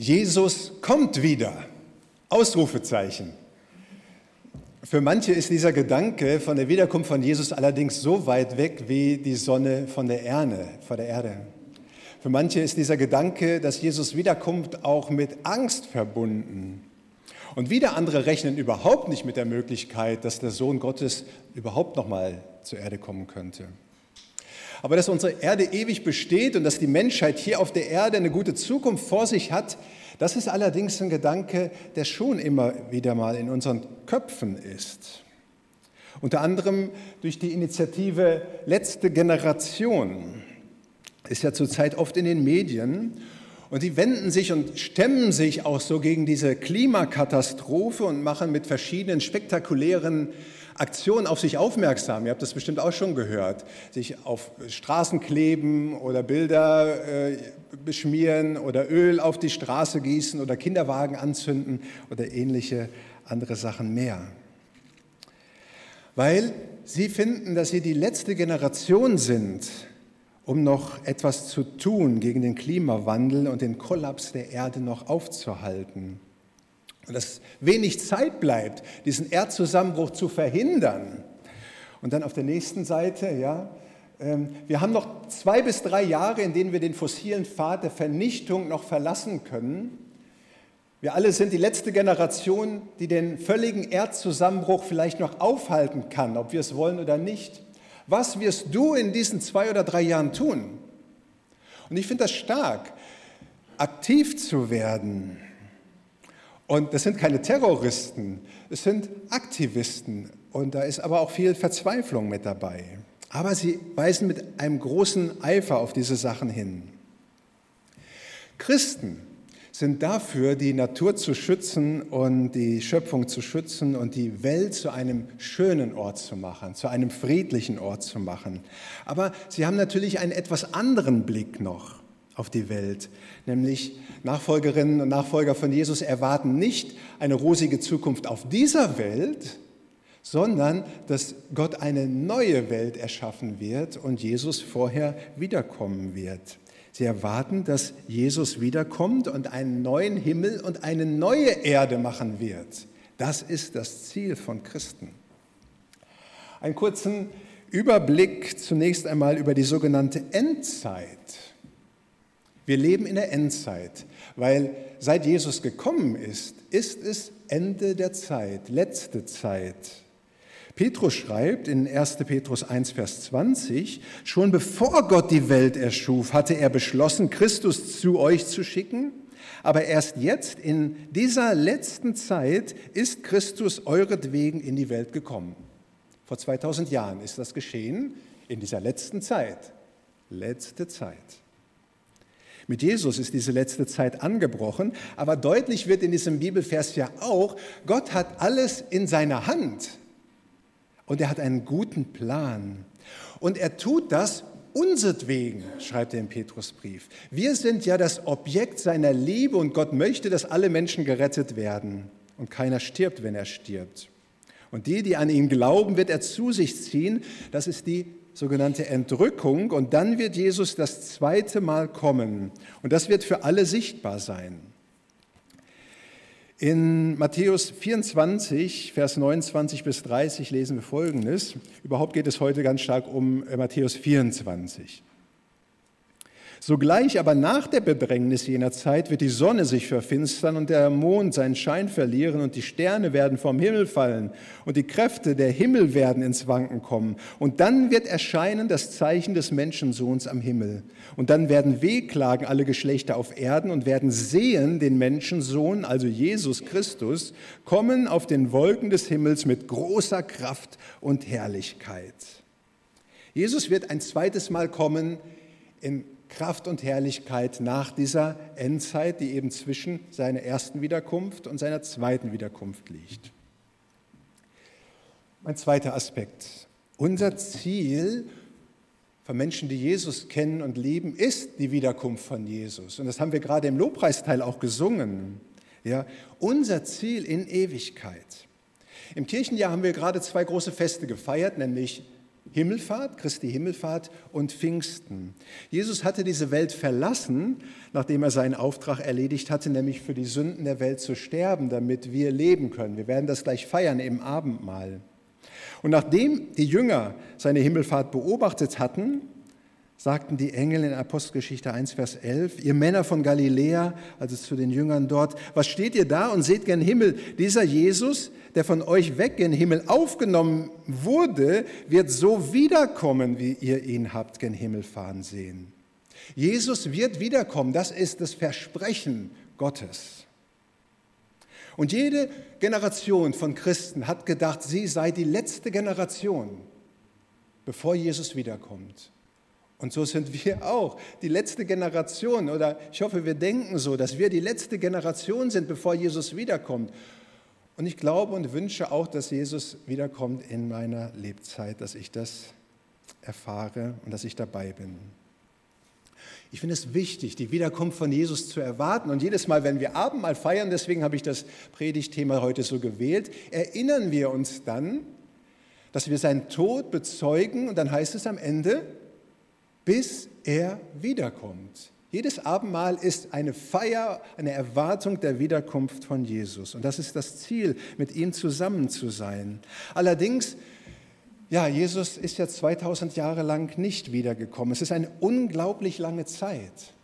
Jesus kommt wieder. Ausrufezeichen. Für manche ist dieser Gedanke von der Wiederkunft von Jesus allerdings so weit weg wie die Sonne von der Erde, von der Erde. Für manche ist dieser Gedanke, dass Jesus wiederkommt, auch mit Angst verbunden. Und wieder andere rechnen überhaupt nicht mit der Möglichkeit, dass der Sohn Gottes überhaupt noch mal zur Erde kommen könnte. Aber dass unsere Erde ewig besteht und dass die Menschheit hier auf der Erde eine gute Zukunft vor sich hat, das ist allerdings ein Gedanke, der schon immer wieder mal in unseren Köpfen ist. Unter anderem durch die Initiative Letzte Generation ist ja zurzeit oft in den Medien und die wenden sich und stemmen sich auch so gegen diese Klimakatastrophe und machen mit verschiedenen spektakulären Aktionen auf sich aufmerksam. Ihr habt das bestimmt auch schon gehört. Sich auf Straßen kleben oder Bilder äh, beschmieren oder Öl auf die Straße gießen oder Kinderwagen anzünden oder ähnliche andere Sachen mehr. Weil sie finden, dass sie die letzte Generation sind, um noch etwas zu tun gegen den Klimawandel und den Kollaps der Erde noch aufzuhalten und dass wenig Zeit bleibt, diesen Erdzusammenbruch zu verhindern. Und dann auf der nächsten Seite, ja, ähm, wir haben noch zwei bis drei Jahre, in denen wir den fossilen Pfad der Vernichtung noch verlassen können. Wir alle sind die letzte Generation, die den völligen Erdzusammenbruch vielleicht noch aufhalten kann, ob wir es wollen oder nicht. Was wirst du in diesen zwei oder drei Jahren tun? Und ich finde das stark, aktiv zu werden und das sind keine Terroristen, es sind Aktivisten. Und da ist aber auch viel Verzweiflung mit dabei. Aber sie weisen mit einem großen Eifer auf diese Sachen hin. Christen sind dafür, die Natur zu schützen und die Schöpfung zu schützen und die Welt zu einem schönen Ort zu machen, zu einem friedlichen Ort zu machen. Aber sie haben natürlich einen etwas anderen Blick noch auf die Welt. Nämlich Nachfolgerinnen und Nachfolger von Jesus erwarten nicht eine rosige Zukunft auf dieser Welt, sondern dass Gott eine neue Welt erschaffen wird und Jesus vorher wiederkommen wird. Sie erwarten, dass Jesus wiederkommt und einen neuen Himmel und eine neue Erde machen wird. Das ist das Ziel von Christen. Einen kurzen Überblick zunächst einmal über die sogenannte Endzeit. Wir leben in der Endzeit, weil seit Jesus gekommen ist, ist es Ende der Zeit, letzte Zeit. Petrus schreibt in 1. Petrus 1, Vers 20, schon bevor Gott die Welt erschuf, hatte er beschlossen, Christus zu euch zu schicken. Aber erst jetzt, in dieser letzten Zeit, ist Christus euretwegen in die Welt gekommen. Vor 2000 Jahren ist das geschehen, in dieser letzten Zeit. Letzte Zeit. Mit Jesus ist diese letzte Zeit angebrochen, aber deutlich wird in diesem Bibelvers ja auch, Gott hat alles in seiner Hand und er hat einen guten Plan. Und er tut das unsertwegen, schreibt er im Petrusbrief. Wir sind ja das Objekt seiner Liebe und Gott möchte, dass alle Menschen gerettet werden und keiner stirbt, wenn er stirbt. Und die, die an ihn glauben, wird er zu sich ziehen. Das ist die sogenannte Entrückung. Und dann wird Jesus das zweite Mal kommen. Und das wird für alle sichtbar sein. In Matthäus 24, Vers 29 bis 30 lesen wir Folgendes. Überhaupt geht es heute ganz stark um Matthäus 24. Sogleich aber nach der Bedrängnis jener Zeit wird die Sonne sich verfinstern und der Mond seinen Schein verlieren und die Sterne werden vom Himmel fallen und die Kräfte der Himmel werden ins Wanken kommen. Und dann wird erscheinen das Zeichen des Menschensohns am Himmel. Und dann werden wehklagen alle Geschlechter auf Erden und werden sehen den Menschensohn, also Jesus Christus, kommen auf den Wolken des Himmels mit großer Kraft und Herrlichkeit. Jesus wird ein zweites Mal kommen in Kraft und Herrlichkeit nach dieser Endzeit, die eben zwischen seiner ersten Wiederkunft und seiner zweiten Wiederkunft liegt. Mein zweiter Aspekt. Unser Ziel von Menschen, die Jesus kennen und lieben, ist die Wiederkunft von Jesus. Und das haben wir gerade im Lobpreisteil auch gesungen. Ja, unser Ziel in Ewigkeit. Im Kirchenjahr haben wir gerade zwei große Feste gefeiert, nämlich Himmelfahrt, Christi Himmelfahrt und Pfingsten. Jesus hatte diese Welt verlassen, nachdem er seinen Auftrag erledigt hatte, nämlich für die Sünden der Welt zu sterben, damit wir leben können. Wir werden das gleich feiern im Abendmahl. Und nachdem die Jünger seine Himmelfahrt beobachtet hatten, sagten die Engel in Apostelgeschichte 1, Vers 11, ihr Männer von Galiläa, also zu den Jüngern dort, was steht ihr da und seht gen Himmel? Dieser Jesus, der von euch weg gen Himmel aufgenommen wurde, wird so wiederkommen, wie ihr ihn habt gen Himmel fahren sehen. Jesus wird wiederkommen, das ist das Versprechen Gottes. Und jede Generation von Christen hat gedacht, sie sei die letzte Generation, bevor Jesus wiederkommt. Und so sind wir auch die letzte Generation, oder ich hoffe, wir denken so, dass wir die letzte Generation sind, bevor Jesus wiederkommt. Und ich glaube und wünsche auch, dass Jesus wiederkommt in meiner Lebzeit, dass ich das erfahre und dass ich dabei bin. Ich finde es wichtig, die Wiederkunft von Jesus zu erwarten. Und jedes Mal, wenn wir Abendmahl feiern, deswegen habe ich das Predigtthema heute so gewählt, erinnern wir uns dann, dass wir seinen Tod bezeugen. Und dann heißt es am Ende, bis er wiederkommt. Jedes Abendmahl ist eine Feier, eine Erwartung der Wiederkunft von Jesus. Und das ist das Ziel, mit ihm zusammen zu sein. Allerdings, ja, Jesus ist ja 2000 Jahre lang nicht wiedergekommen. Es ist eine unglaublich lange Zeit.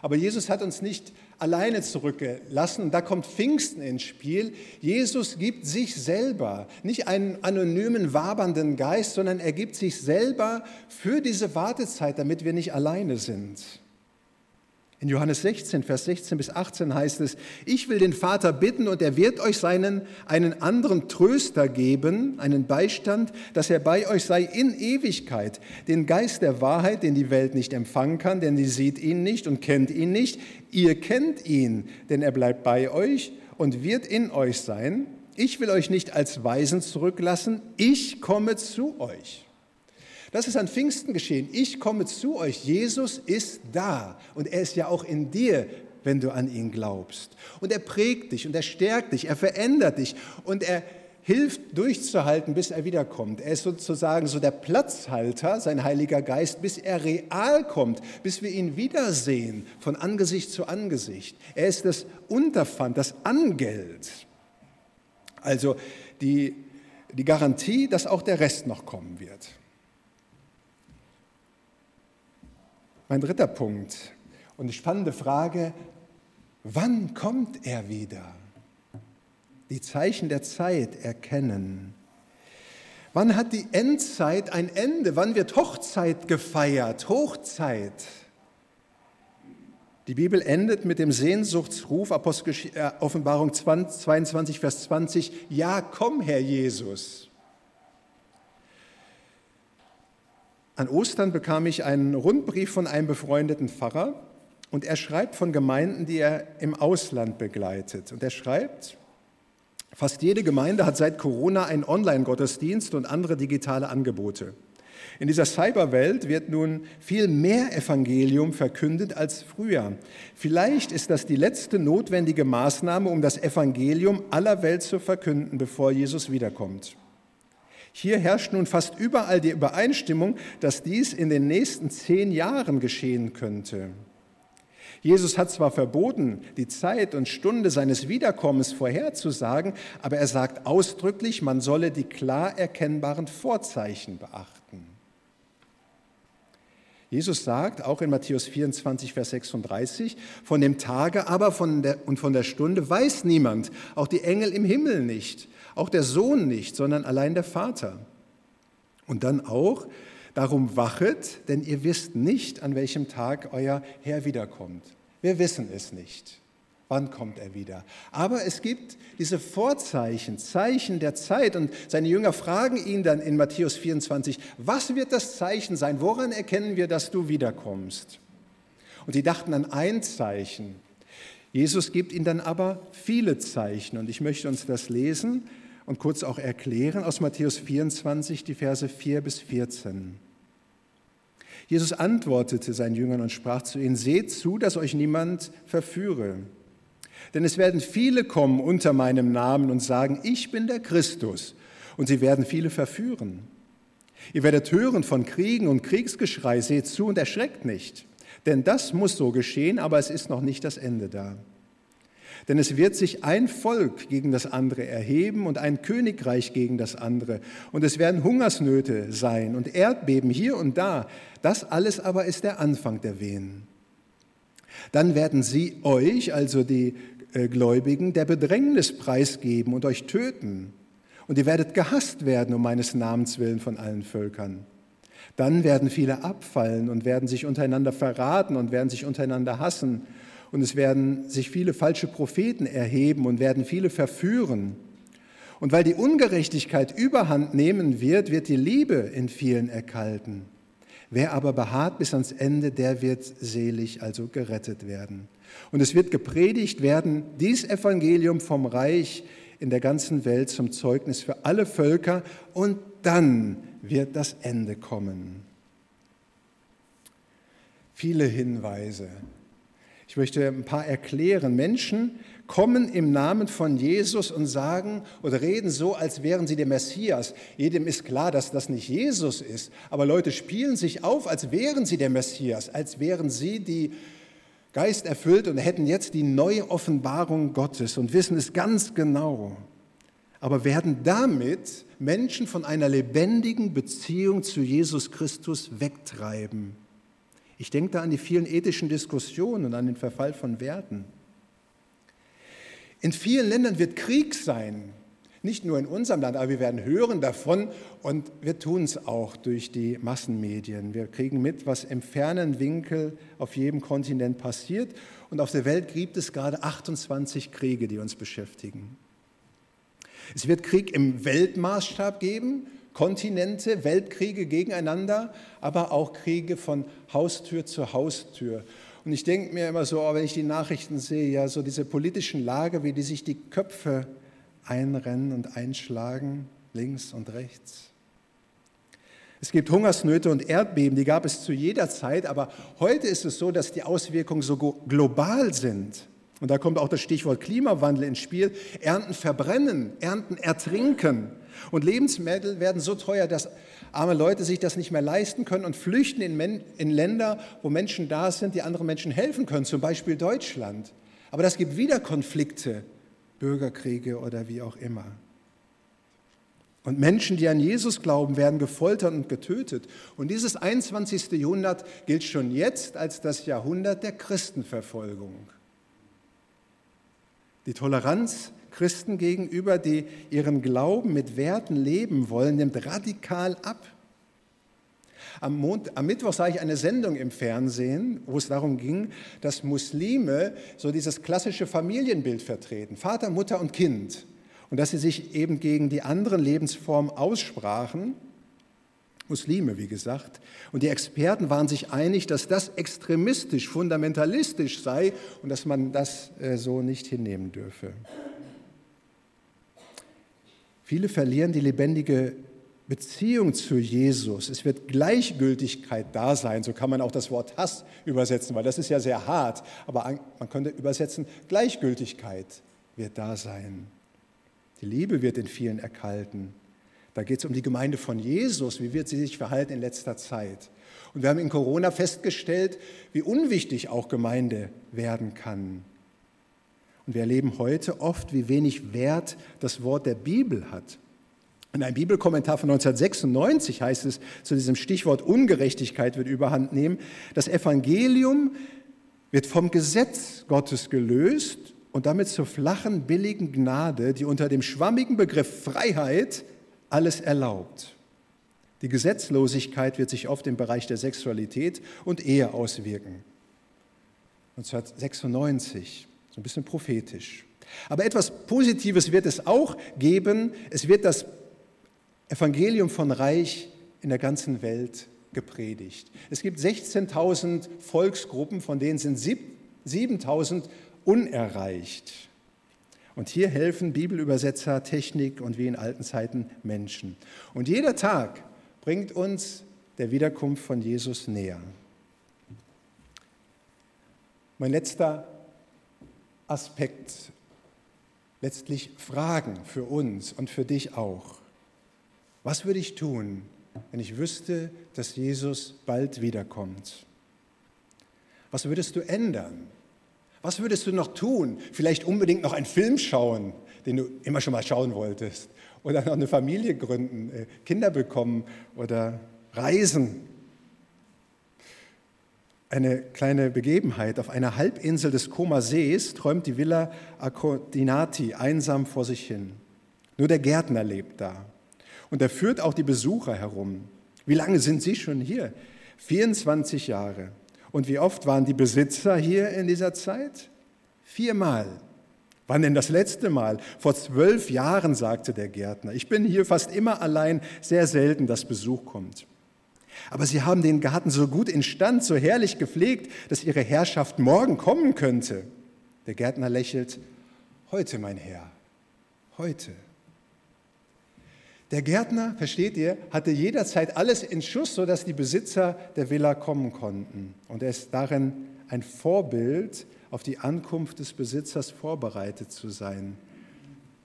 Aber Jesus hat uns nicht alleine zurückgelassen. Da kommt Pfingsten ins Spiel. Jesus gibt sich selber, nicht einen anonymen, wabernden Geist, sondern er gibt sich selber für diese Wartezeit, damit wir nicht alleine sind. In Johannes 16, Vers 16 bis 18 heißt es, ich will den Vater bitten und er wird euch seinen, einen anderen Tröster geben, einen Beistand, dass er bei euch sei in Ewigkeit, den Geist der Wahrheit, den die Welt nicht empfangen kann, denn sie sieht ihn nicht und kennt ihn nicht. Ihr kennt ihn, denn er bleibt bei euch und wird in euch sein. Ich will euch nicht als Weisen zurücklassen, ich komme zu euch. Das ist an Pfingsten geschehen. Ich komme zu euch. Jesus ist da und er ist ja auch in dir, wenn du an ihn glaubst. Und er prägt dich und er stärkt dich, er verändert dich und er hilft durchzuhalten, bis er wiederkommt. Er ist sozusagen so der Platzhalter, sein Heiliger Geist, bis er real kommt, bis wir ihn wiedersehen von Angesicht zu Angesicht. Er ist das Unterpfand, das Angeld. Also die, die Garantie, dass auch der Rest noch kommen wird. Mein dritter Punkt und die spannende Frage, wann kommt er wieder? Die Zeichen der Zeit erkennen. Wann hat die Endzeit ein Ende? Wann wird Hochzeit gefeiert? Hochzeit. Die Bibel endet mit dem Sehnsuchtsruf, äh, Offenbarung 22, Vers 20, Ja, komm, Herr Jesus. An Ostern bekam ich einen Rundbrief von einem befreundeten Pfarrer und er schreibt von Gemeinden, die er im Ausland begleitet. Und er schreibt, fast jede Gemeinde hat seit Corona einen Online-Gottesdienst und andere digitale Angebote. In dieser Cyberwelt wird nun viel mehr Evangelium verkündet als früher. Vielleicht ist das die letzte notwendige Maßnahme, um das Evangelium aller Welt zu verkünden, bevor Jesus wiederkommt. Hier herrscht nun fast überall die Übereinstimmung, dass dies in den nächsten zehn Jahren geschehen könnte. Jesus hat zwar verboten, die Zeit und Stunde seines Wiederkommens vorherzusagen, aber er sagt ausdrücklich, man solle die klar erkennbaren Vorzeichen beachten. Jesus sagt auch in Matthäus 24, Vers 36, von dem Tage aber von der, und von der Stunde weiß niemand, auch die Engel im Himmel nicht, auch der Sohn nicht, sondern allein der Vater. Und dann auch, darum wachet, denn ihr wisst nicht, an welchem Tag euer Herr wiederkommt. Wir wissen es nicht. Wann kommt er wieder? Aber es gibt diese Vorzeichen, Zeichen der Zeit. Und seine Jünger fragen ihn dann in Matthäus 24, was wird das Zeichen sein? Woran erkennen wir, dass du wiederkommst? Und sie dachten an ein Zeichen. Jesus gibt ihnen dann aber viele Zeichen. Und ich möchte uns das lesen und kurz auch erklären aus Matthäus 24, die Verse 4 bis 14. Jesus antwortete seinen Jüngern und sprach zu ihnen, seht zu, dass euch niemand verführe. Denn es werden viele kommen unter meinem Namen und sagen, ich bin der Christus. Und sie werden viele verführen. Ihr werdet hören von Kriegen und Kriegsgeschrei, seht zu und erschreckt nicht. Denn das muss so geschehen, aber es ist noch nicht das Ende da. Denn es wird sich ein Volk gegen das andere erheben und ein Königreich gegen das andere. Und es werden Hungersnöte sein und Erdbeben hier und da. Das alles aber ist der Anfang der Wehen. Dann werden sie euch, also die äh, Gläubigen, der Bedrängnis preisgeben und euch töten. Und ihr werdet gehasst werden um meines Namens willen von allen Völkern. Dann werden viele abfallen und werden sich untereinander verraten und werden sich untereinander hassen und es werden sich viele falsche Propheten erheben und werden viele verführen. Und weil die Ungerechtigkeit überhand nehmen wird, wird die Liebe in vielen erkalten. Wer aber beharrt bis ans Ende, der wird selig, also gerettet werden. Und es wird gepredigt werden, dies Evangelium vom Reich in der ganzen Welt zum Zeugnis für alle Völker und dann wird das Ende kommen. Viele Hinweise ich möchte ein paar erklären. Menschen kommen im Namen von Jesus und sagen oder reden so, als wären sie der Messias. Jedem ist klar, dass das nicht Jesus ist. Aber Leute spielen sich auf, als wären sie der Messias, als wären sie die Geist erfüllt und hätten jetzt die neue Offenbarung Gottes und wissen es ganz genau. Aber werden damit Menschen von einer lebendigen Beziehung zu Jesus Christus wegtreiben. Ich denke da an die vielen ethischen Diskussionen und an den Verfall von Werten. In vielen Ländern wird Krieg sein, nicht nur in unserem Land, aber wir werden hören davon und wir tun es auch durch die Massenmedien. Wir kriegen mit, was im fernen Winkel auf jedem Kontinent passiert und auf der Welt gibt es gerade 28 Kriege, die uns beschäftigen. Es wird Krieg im Weltmaßstab geben, Kontinente, Weltkriege gegeneinander, aber auch Kriege von Haustür zu Haustür. Und ich denke mir immer so, oh, wenn ich die Nachrichten sehe, ja, so diese politischen Lager, wie die sich die Köpfe einrennen und einschlagen, links und rechts. Es gibt Hungersnöte und Erdbeben, die gab es zu jeder Zeit, aber heute ist es so, dass die Auswirkungen so global sind. Und da kommt auch das Stichwort Klimawandel ins Spiel. Ernten verbrennen, Ernten ertrinken. Und Lebensmittel werden so teuer, dass arme Leute sich das nicht mehr leisten können und flüchten in, in Länder, wo Menschen da sind, die anderen Menschen helfen können, zum Beispiel Deutschland. Aber das gibt wieder Konflikte, Bürgerkriege oder wie auch immer. Und Menschen, die an Jesus glauben, werden gefoltert und getötet. Und dieses 21. Jahrhundert gilt schon jetzt als das Jahrhundert der Christenverfolgung. Die Toleranz Christen gegenüber, die ihren Glauben mit Werten leben wollen, nimmt radikal ab. Am, Mond, am, Mittwoch sah ich eine Sendung im Fernsehen, wo es darum ging, dass Muslime so dieses klassische Familienbild vertreten, Vater, Mutter und Kind. Und dass sie sich eben gegen die anderen Lebensformen aussprachen, Muslime, wie gesagt. Und die Experten waren sich einig, dass das extremistisch, fundamentalistisch sei und dass man das äh, so nicht hinnehmen dürfe. Viele verlieren die lebendige Beziehung zu Jesus. Es wird Gleichgültigkeit da sein. So kann man auch das Wort Hass übersetzen, weil das ist ja sehr hart. Aber man könnte übersetzen, Gleichgültigkeit wird da sein. Die Liebe wird in vielen erkalten. Da geht es um die Gemeinde von Jesus. Wie wird sie sich verhalten in letzter Zeit? Und wir haben in Corona festgestellt, wie unwichtig auch Gemeinde werden kann. Und wir erleben heute oft, wie wenig Wert das Wort der Bibel hat. In einem Bibelkommentar von 1996 heißt es zu diesem Stichwort Ungerechtigkeit wird überhand nehmen, das Evangelium wird vom Gesetz Gottes gelöst und damit zur flachen, billigen Gnade, die unter dem schwammigen Begriff Freiheit alles erlaubt. Die Gesetzlosigkeit wird sich oft im Bereich der Sexualität und Ehe auswirken. 1996 so ein bisschen prophetisch. Aber etwas Positives wird es auch geben. Es wird das Evangelium von Reich in der ganzen Welt gepredigt. Es gibt 16.000 Volksgruppen, von denen sind 7.000 unerreicht. Und hier helfen Bibelübersetzer, Technik und wie in alten Zeiten Menschen. Und jeder Tag bringt uns der Wiederkunft von Jesus näher. Mein letzter Aspekt letztlich Fragen für uns und für dich auch. Was würde ich tun, wenn ich wüsste, dass Jesus bald wiederkommt? Was würdest du ändern? Was würdest du noch tun? Vielleicht unbedingt noch einen Film schauen, den du immer schon mal schauen wolltest. Oder noch eine Familie gründen, äh, Kinder bekommen oder reisen. Eine kleine Begebenheit. Auf einer Halbinsel des Koma Sees träumt die Villa Accordinati einsam vor sich hin. Nur der Gärtner lebt da. Und er führt auch die Besucher herum. Wie lange sind Sie schon hier? 24 Jahre. Und wie oft waren die Besitzer hier in dieser Zeit? Viermal. Wann denn das letzte Mal? Vor zwölf Jahren, sagte der Gärtner. Ich bin hier fast immer allein, sehr selten, dass Besuch kommt. Aber Sie haben den Garten so gut instand, so herrlich gepflegt, dass Ihre Herrschaft morgen kommen könnte. Der Gärtner lächelt, heute, mein Herr, heute. Der Gärtner, versteht ihr, hatte jederzeit alles in Schuss, sodass die Besitzer der Villa kommen konnten. Und er ist darin ein Vorbild, auf die Ankunft des Besitzers vorbereitet zu sein,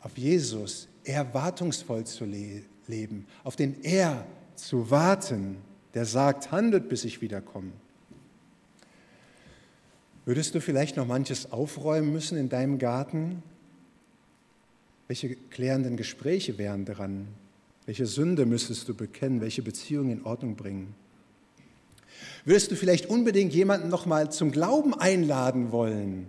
auf Jesus erwartungsvoll zu le leben, auf den Er zu warten, der sagt, handelt, bis ich wiederkomme. Würdest du vielleicht noch manches aufräumen müssen in deinem Garten? Welche klärenden Gespräche wären dran? Welche Sünde müsstest du bekennen? Welche Beziehung in Ordnung bringen? Würdest du vielleicht unbedingt jemanden noch mal zum Glauben einladen wollen?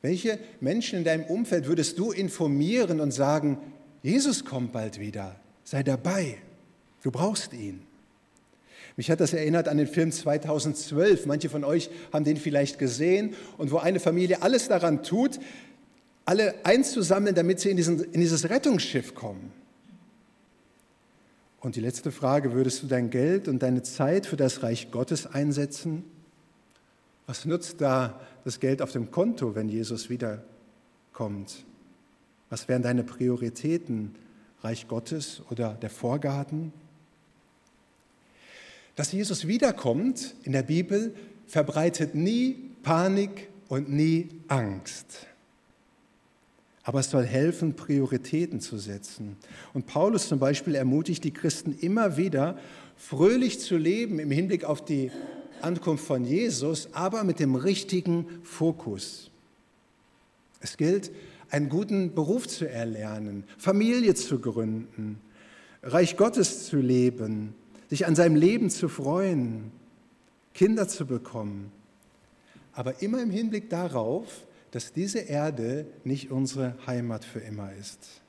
Welche Menschen in deinem Umfeld würdest du informieren und sagen, Jesus kommt bald wieder, sei dabei, du brauchst ihn? Mich hat das erinnert an den Film 2012. Manche von euch haben den vielleicht gesehen und wo eine Familie alles daran tut, alle einzusammeln, damit sie in, diesen, in dieses Rettungsschiff kommen. Und die letzte Frage, würdest du dein Geld und deine Zeit für das Reich Gottes einsetzen? Was nutzt da das Geld auf dem Konto, wenn Jesus wiederkommt? Was wären deine Prioritäten? Reich Gottes oder der Vorgarten? Dass Jesus wiederkommt in der Bibel verbreitet nie Panik und nie Angst. Aber es soll helfen, Prioritäten zu setzen. Und Paulus zum Beispiel ermutigt die Christen immer wieder, fröhlich zu leben im Hinblick auf die Ankunft von Jesus, aber mit dem richtigen Fokus. Es gilt, einen guten Beruf zu erlernen, Familie zu gründen, Reich Gottes zu leben, sich an seinem Leben zu freuen, Kinder zu bekommen. Aber immer im Hinblick darauf, dass diese Erde nicht unsere Heimat für immer ist.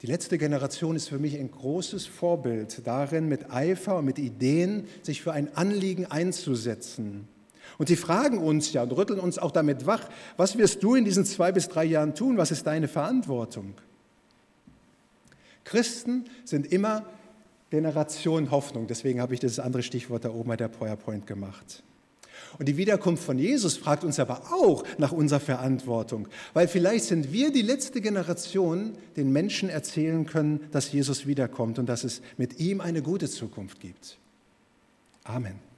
Die letzte Generation ist für mich ein großes Vorbild darin, mit Eifer und mit Ideen sich für ein Anliegen einzusetzen. Und sie fragen uns ja und rütteln uns auch damit wach, was wirst du in diesen zwei bis drei Jahren tun? Was ist deine Verantwortung? Christen sind immer Generation Hoffnung. Deswegen habe ich das andere Stichwort da oben bei der PowerPoint gemacht. Und die Wiederkunft von Jesus fragt uns aber auch nach unserer Verantwortung, weil vielleicht sind wir die letzte Generation, den Menschen erzählen können, dass Jesus wiederkommt und dass es mit ihm eine gute Zukunft gibt. Amen.